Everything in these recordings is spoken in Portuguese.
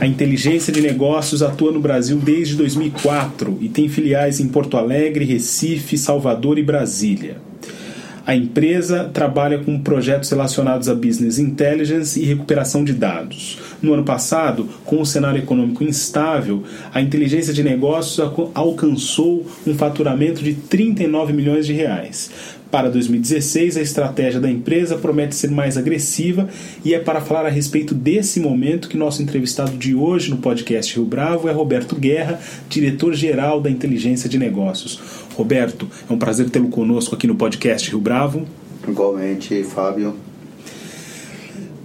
A inteligência de negócios atua no Brasil desde 2004 e tem filiais em Porto Alegre, Recife, Salvador e Brasília. A empresa trabalha com projetos relacionados a business intelligence e recuperação de dados. No ano passado, com o cenário econômico instável, a inteligência de negócios alcançou um faturamento de 39 milhões de reais. Para 2016, a estratégia da empresa promete ser mais agressiva e é para falar a respeito desse momento que nosso entrevistado de hoje no podcast Rio Bravo é Roberto Guerra, diretor-geral da Inteligência de Negócios. Roberto, é um prazer tê-lo conosco aqui no podcast Rio Bravo. Igualmente, Fábio.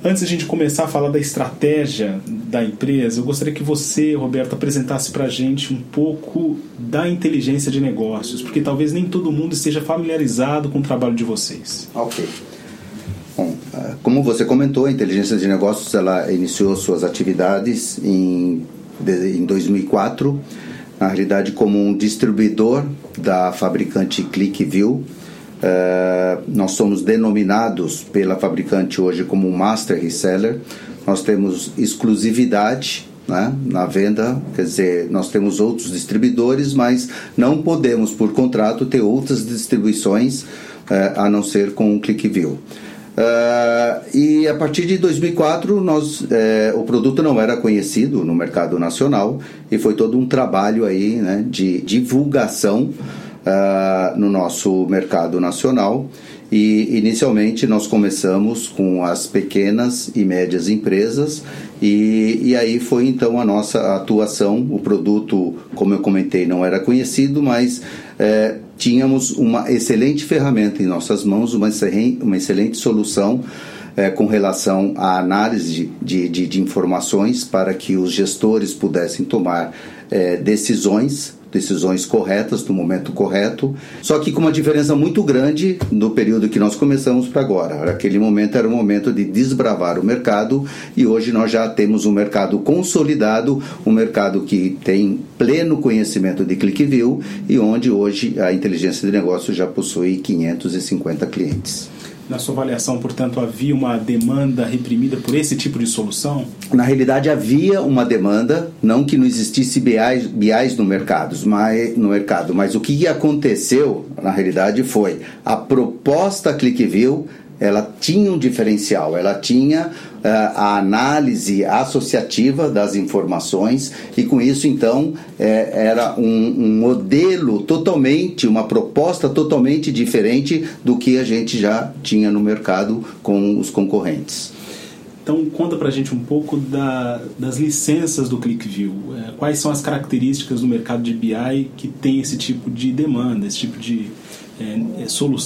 Antes a gente começar a falar da estratégia da empresa, eu gostaria que você, Roberto, apresentasse para a gente um pouco da inteligência de negócios, porque talvez nem todo mundo esteja familiarizado com o trabalho de vocês. Ok. Bom, ah, como você comentou, a inteligência de negócios ela iniciou suas atividades em, em 2004, na realidade como um distribuidor da fabricante ClickView, Uh, nós somos denominados pela fabricante hoje como Master Reseller. Nós temos exclusividade né, na venda, quer dizer, nós temos outros distribuidores, mas não podemos, por contrato, ter outras distribuições uh, a não ser com o ClickView. Uh, e a partir de 2004 nós, eh, o produto não era conhecido no mercado nacional e foi todo um trabalho aí né, de divulgação uh, no nosso mercado nacional. E inicialmente nós começamos com as pequenas e médias empresas, e, e aí foi então a nossa atuação. O produto, como eu comentei, não era conhecido, mas é, tínhamos uma excelente ferramenta em nossas mãos, uma, uma excelente solução. É, com relação à análise de, de, de, informações para que os gestores pudessem tomar é, decisões decisões corretas no momento correto, só que com uma diferença muito grande no período que nós começamos para agora. Aquele momento era o momento de desbravar o mercado e hoje nós já temos um mercado consolidado, um mercado que tem pleno conhecimento de ClickView e onde hoje a inteligência de negócio já possui 550 clientes. Na sua avaliação, portanto, havia uma demanda reprimida por esse tipo de solução? Na realidade, havia uma demanda, não que não existisse BIs, BIs no, mercado, mas, no mercado, mas o que aconteceu, na realidade, foi a proposta ClickView ela tinha um diferencial, ela tinha uh, a análise associativa das informações e com isso então é, era um, um, modelo totalmente, uma proposta totalmente diferente do que a gente já tinha no mercado com os concorrentes. Então conta pra gente um pouco da, das licenças do ClickView. É, quais são as características do mercado de BI que tem esse tipo de demanda, esse tipo de é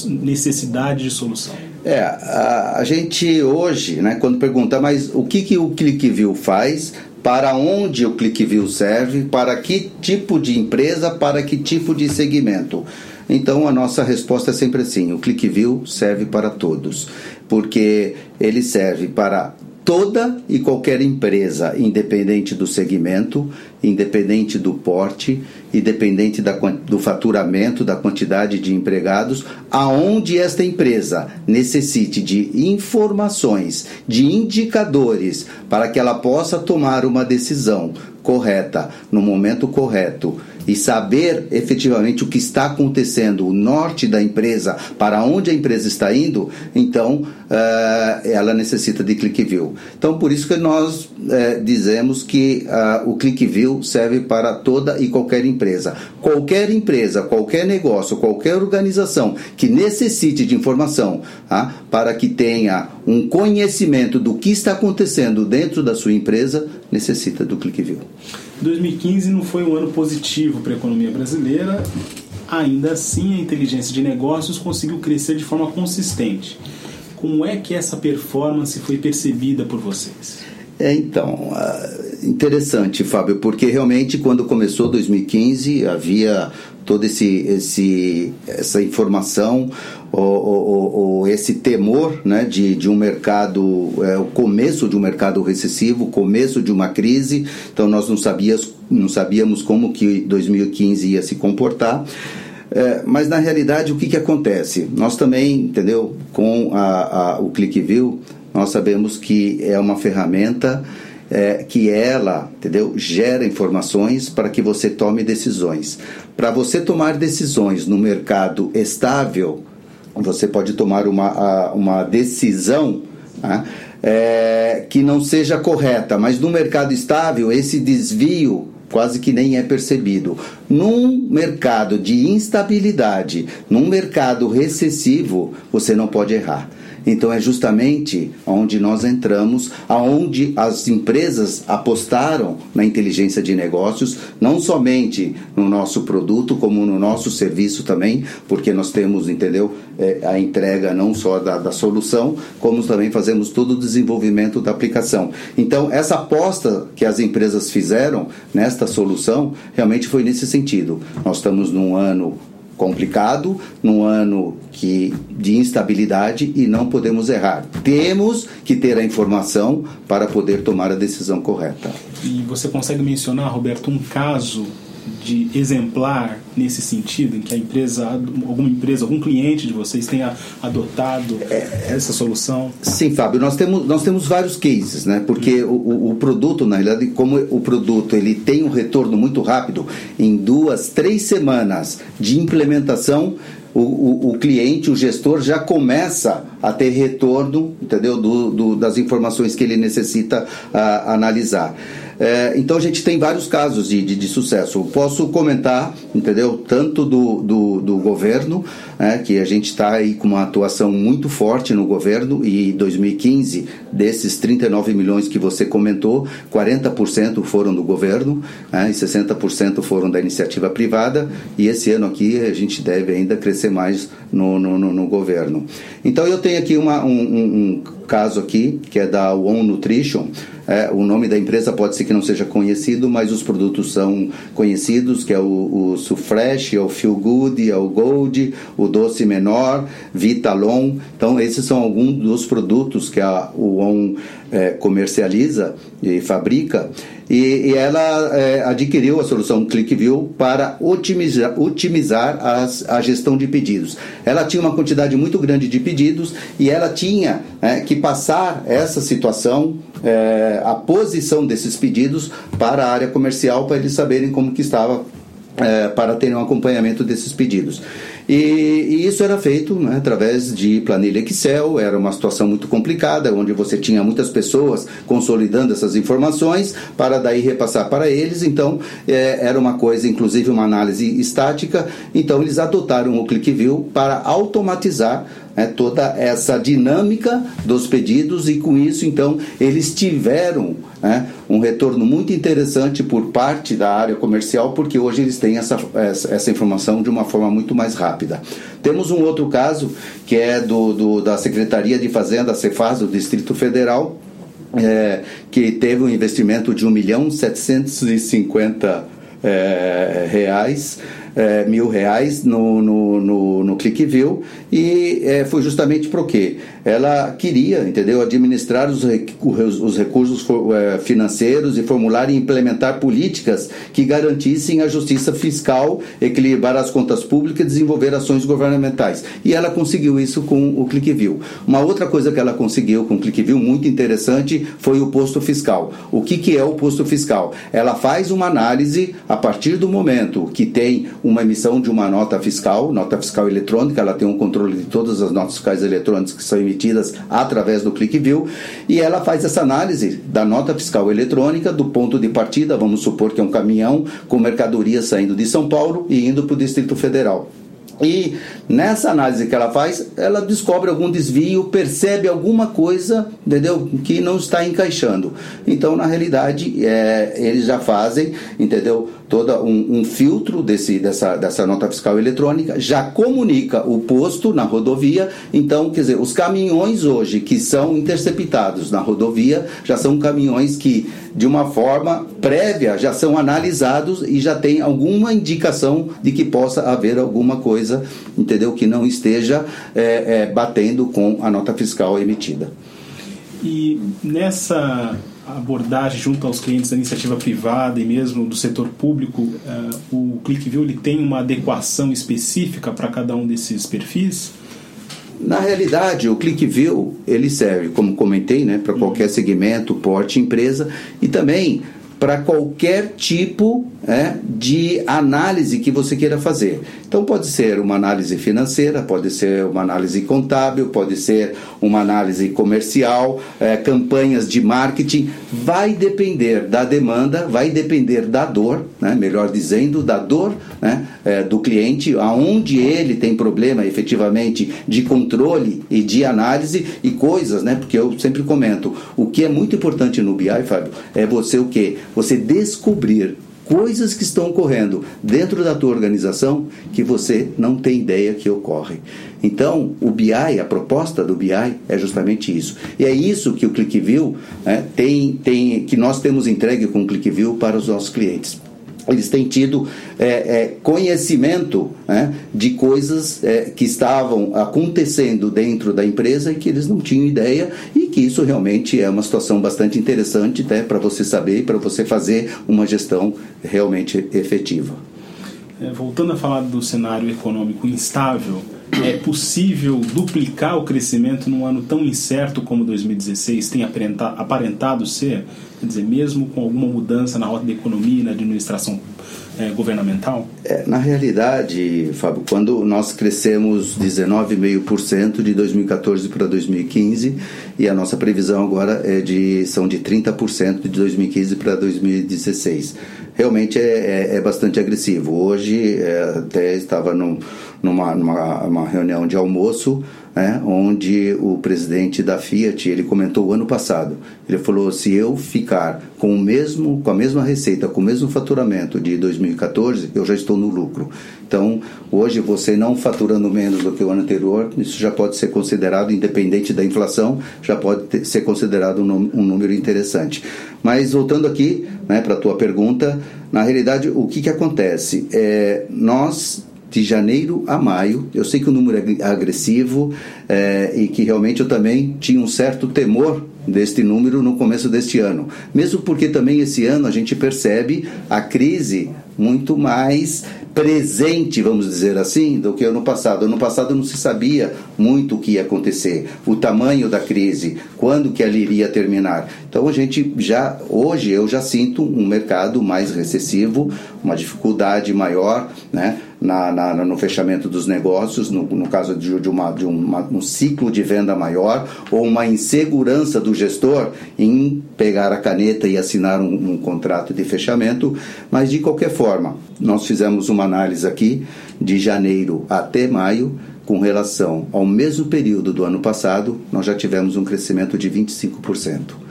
necessidade de solução? É, a, a, gente hoje, né, quando pergunta, mas o que, que o ClickView faz, para onde o ClickView serve, para que tipo de empresa, para que tipo de segmento? Então a nossa resposta é sempre assim: o ClickView serve para todos, porque ele serve para toda e qualquer empresa, independente do segmento, independente do porte, independente da, do faturamento, da quantidade de empregados, aonde esta empresa necessite de informações, de indicadores, para que ela possa tomar uma decisão correta, no momento correto e saber efetivamente o que está acontecendo, o norte da empresa, para onde a empresa está indo, então uh, ela necessita de ClickView. Então, por isso que nós uh, dizemos que uh, o ClickView serve para toda e qualquer empresa. Qualquer empresa, qualquer negócio, qualquer organização que necessite de informação ah, para que tenha um conhecimento do que está acontecendo dentro da sua empresa, necessita do ClickView. 2015 não foi um ano positivo para a economia brasileira, ainda assim a inteligência de negócios conseguiu crescer de forma consistente. Como é que essa performance foi percebida por vocês? É, então, uh, interessante, Fábio, porque realmente quando começou 2015 havia todo esse, esse essa informação ou, ou, ou, esse temor né, de, de um mercado, é, o começo de um mercado recessivo, o começo de uma crise, então nós não sabíamos, não sabíamos como que 2015 ia se comportar. É, mas na realidade o que, que acontece? Nós também, entendeu? Com a, a, o ClickView, nós sabemos que é uma ferramenta é, que ela, entendeu, gera informações para que você tome decisões. Para você tomar decisões no mercado estável, você pode tomar uma, uma decisão né, é, que não seja correta, mas no mercado estável, esse desvio quase que nem é percebido. Num mercado de instabilidade, num mercado recessivo, você não pode errar. Então é justamente onde nós entramos, aonde as empresas apostaram na inteligência de negócios, não somente no nosso produto, como no nosso serviço também, porque nós temos, entendeu, é, a entrega não só da, da solução, como também fazemos todo o desenvolvimento da aplicação. Então essa aposta que as empresas fizeram nesta solução realmente foi nesse sentido. Nós estamos num ano complicado, num ano que de instabilidade e não podemos errar. Temos que ter a informação para poder tomar a decisão correta. E você consegue mencionar, Roberto, um caso de exemplar nesse sentido, em que a empresa, alguma empresa, algum cliente de vocês tenha adotado é, essa solução? Sim, Fábio, nós temos, nós temos vários cases, né? Porque hum. o, o produto, na realidade, como o produto ele tem um retorno muito rápido, em duas, três semanas de implementação, o, o, o, cliente, o gestor já começa a ter retorno, entendeu, do, do das informações que ele necessita uh, analisar. É, então a gente tem vários casos de, de, de, sucesso. Eu posso comentar, entendeu? Tanto do, do, do governo, é, que a gente está aí com uma atuação muito forte no governo, e 2015, desses 39 milhões que você comentou, 40% foram do governo é, e 60% foram da iniciativa privada, e esse ano aqui a gente deve ainda crescer mais no, no, no, no governo. Então eu tenho aqui uma, um, um, um caso aqui, que é da One Nutrition, é, o nome da empresa pode ser que não seja conhecido, mas os produtos são conhecidos, que é o, o Sufresh, é o Feel Good, é o Gold, o Doce Menor, Vitalon. Então, esses são alguns dos produtos que a ON é, comercializa e fabrica. E, e ela é, adquiriu a solução ClickView para otimizar, otimizar as, a gestão de pedidos. Ela tinha uma quantidade muito grande de pedidos e ela tinha é, que passar essa situação é, a posição desses pedidos para a área comercial para eles saberem como que estava é, para terem um acompanhamento desses pedidos. E, e isso era feito né, através de planilha Excel, era uma situação muito complicada, onde você tinha muitas pessoas consolidando essas informações para daí repassar para eles, então é, era uma coisa, inclusive uma análise estática, então eles adotaram o ClickView para automatizar né, toda essa dinâmica dos pedidos e com isso então eles tiveram né, um retorno muito interessante por parte da área comercial porque hoje eles têm essa, essa, informação de uma forma muito mais rápida. Temos um outro caso que é do, do da Secretaria de Fazenda, Cefaz, do Distrito Federal, é, que teve um investimento de 1 milhão 750 é, reais é, mil reais no, no, no, no ClickView e é, foi justamente para o quê? Ela queria, entendeu, administrar os, os recursos é, financeiros e formular e implementar políticas que garantissem a justiça fiscal, equilibrar as contas públicas e desenvolver ações governamentais. E ela conseguiu isso com o ClickView. Uma outra coisa que ela conseguiu com o ClickView, muito interessante, foi o posto fiscal. O que, que é o posto fiscal? Ela faz uma análise a partir do momento que tem uma emissão de uma nota fiscal, nota fiscal eletrônica, ela tem um controle de todas as notas fiscais eletrônicas que são emitidas através do ClickView, e ela faz essa análise da nota fiscal eletrônica do ponto de partida, vamos supor que é um caminhão com mercadoria saindo de São Paulo e indo para o Distrito Federal. E nessa análise que ela faz, ela descobre algum desvio, percebe alguma coisa, entendeu? Que não está encaixando. Então, na realidade, é, eles já fazem, entendeu? Todo um, um, filtro desse, dessa, dessa nota fiscal eletrônica, já comunica o posto na rodovia. Então, quer dizer, os caminhões hoje que são interceptados na rodovia já são caminhões que, de uma forma prévia, já são analisados e já tem alguma indicação de que possa haver alguma coisa, entendeu? Que não esteja é, é, batendo com a nota fiscal emitida. E nessa abordagem junto aos clientes da iniciativa privada e mesmo do setor público, uh, o ClickView ele tem uma adequação específica para cada um desses perfis? Na realidade, o ClickView ele serve, como comentei, né, para qualquer segmento, porte, empresa e também para qualquer tipo é, de análise que você queira fazer. Então, pode ser uma análise financeira, pode ser uma análise contábil, pode ser uma análise comercial, é, campanhas de marketing. Vai depender da demanda, vai depender da dor, né, melhor dizendo, da dor né, é, do cliente, aonde ele tem problema efetivamente de controle e de análise e coisas, né, porque eu sempre comento, o que é muito importante no BI, Fábio, é você o quê? Você descobrir coisas que estão ocorrendo dentro da tua organização que você não tem ideia que ocorrem. Então, o BI, a proposta do BI é justamente isso. E é isso que o ClickView né, tem, tem, que nós temos entregue com o ClickView para os nossos clientes eles têm tido é, é, conhecimento né, de coisas é, que estavam acontecendo dentro da empresa e que eles não tinham ideia e que isso realmente é uma situação bastante interessante né, para você saber e para você fazer uma gestão realmente efetiva. É, voltando a falar do cenário econômico instável, é possível duplicar o crescimento num ano tão incerto como 2016 tem aparentado ser? Quer dizer, mesmo com alguma mudança na rota da economia e na administração é, governamental? É, na realidade, Fábio, quando nós crescemos 19,5% de 2014 para 2015 e a nossa previsão agora é de, são de 30% de 2015 para 2016. Realmente é, é, é bastante agressivo. Hoje, é, até estava num, numa, numa reunião de almoço né, onde o presidente da Fiat ele comentou o ano passado. Ele falou: se eu ficar com o mesmo, com a mesma receita, com o mesmo faturamento de 2014, eu já estou no lucro. Então, hoje você não faturando menos do que o ano anterior, isso já pode ser considerado, independente da inflação, já pode ter, ser considerado um, um, número interessante. Mas voltando aqui, né, para a tua pergunta, na realidade o que que acontece? É, nós de janeiro a maio. Eu sei que o número é agressivo é, e que realmente eu também tinha um certo temor deste número no começo deste ano. Mesmo porque também esse ano a gente percebe a crise muito mais presente, vamos dizer assim, do que ano passado. Ano passado não se sabia muito o que ia acontecer, o tamanho da crise, quando que ela iria terminar. Então a gente já hoje eu já sinto um mercado mais recessivo, uma dificuldade maior, né? Na, na, no fechamento dos negócios, no, no caso de, de, uma, de uma, um ciclo de venda maior, ou uma insegurança do gestor em pegar a caneta e assinar um, um contrato de fechamento, mas de qualquer forma, nós fizemos uma análise aqui de janeiro até maio, com relação ao mesmo período do ano passado, nós já tivemos um crescimento de 25%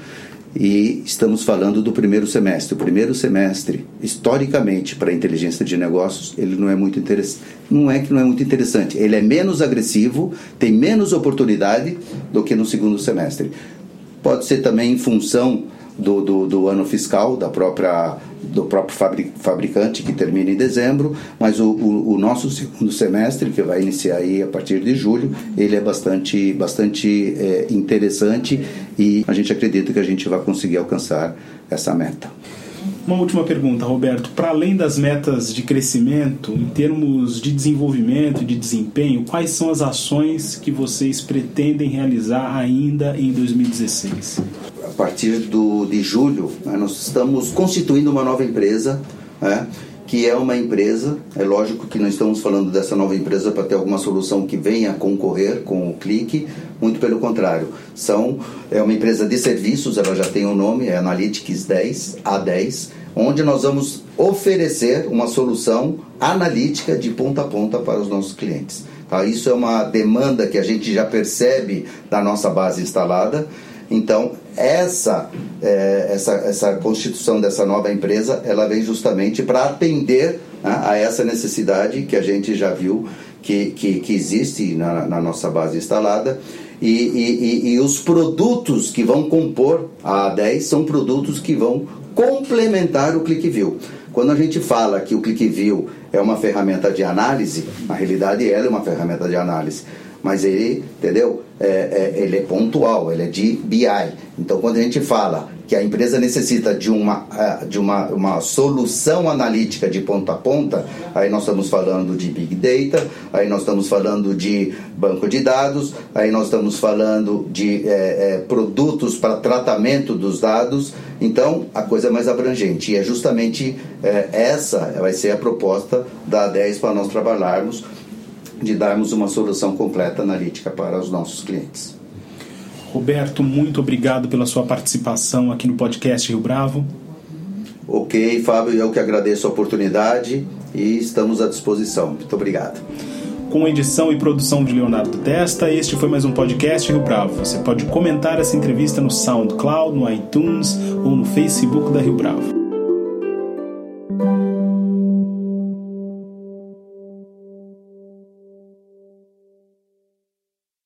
e estamos falando do primeiro semestre. O primeiro semestre, historicamente, para a inteligência de negócios, ele não é muito interessante. Não é que não é muito interessante, ele é menos agressivo, tem menos oportunidade do que no segundo semestre. Pode ser também em função do, do, do ano fiscal da própria do próprio fabricante que termina em dezembro, mas o, o, o, nosso segundo semestre que vai iniciar aí a partir de julho, ele é bastante bastante é, interessante e a gente acredita que a gente vai conseguir alcançar essa meta. Uma última pergunta, Roberto. Para além das metas de crescimento, em termos de desenvolvimento e de desempenho, quais são as ações que vocês pretendem realizar ainda em 2016? A partir do, de julho, né, nós estamos constituindo uma nova empresa. Né, que é uma empresa, é lógico que não estamos falando dessa nova empresa para ter alguma solução que venha concorrer com o clique, muito pelo contrário. São, é uma empresa de serviços, ela já tem o um nome, é Analytics 10, A10, onde nós vamos oferecer uma solução analítica de ponta a ponta para os nossos clientes. Tá? Isso é uma demanda que a gente já percebe da nossa base instalada. Então, essa, é, essa, essa constituição dessa nova empresa, ela vem justamente para atender né, a essa necessidade que a gente já viu que, que, que existe na, na, nossa base instalada. E, e, e, os produtos que vão compor a A10 são produtos que vão complementar o ClickView. Quando a gente fala que o ClickView é uma ferramenta de análise, na realidade ela é uma ferramenta de análise, mas ele, entendeu? É, é, ele é pontual, ele é de BI. Então, quando a gente fala que a empresa necessita de uma, é, de uma, uma solução analítica de ponta a ponta, aí nós estamos falando de Big Data, aí nós estamos falando de banco de dados, aí nós estamos falando de é, é, produtos para tratamento dos dados, então a coisa é mais abrangente. E é justamente é, essa vai ser a proposta da 10 para nós trabalharmos, de darmos uma solução completa analítica para os nossos clientes. Roberto, muito obrigado pela sua participação aqui no podcast Rio Bravo. Ok, Fábio, eu que agradeço a oportunidade e estamos à disposição. Muito obrigado. Com edição e produção de Leonardo Testa, este foi mais um podcast Rio Bravo. Você pode comentar essa entrevista no SoundCloud, no iTunes ou no Facebook da Rio Bravo.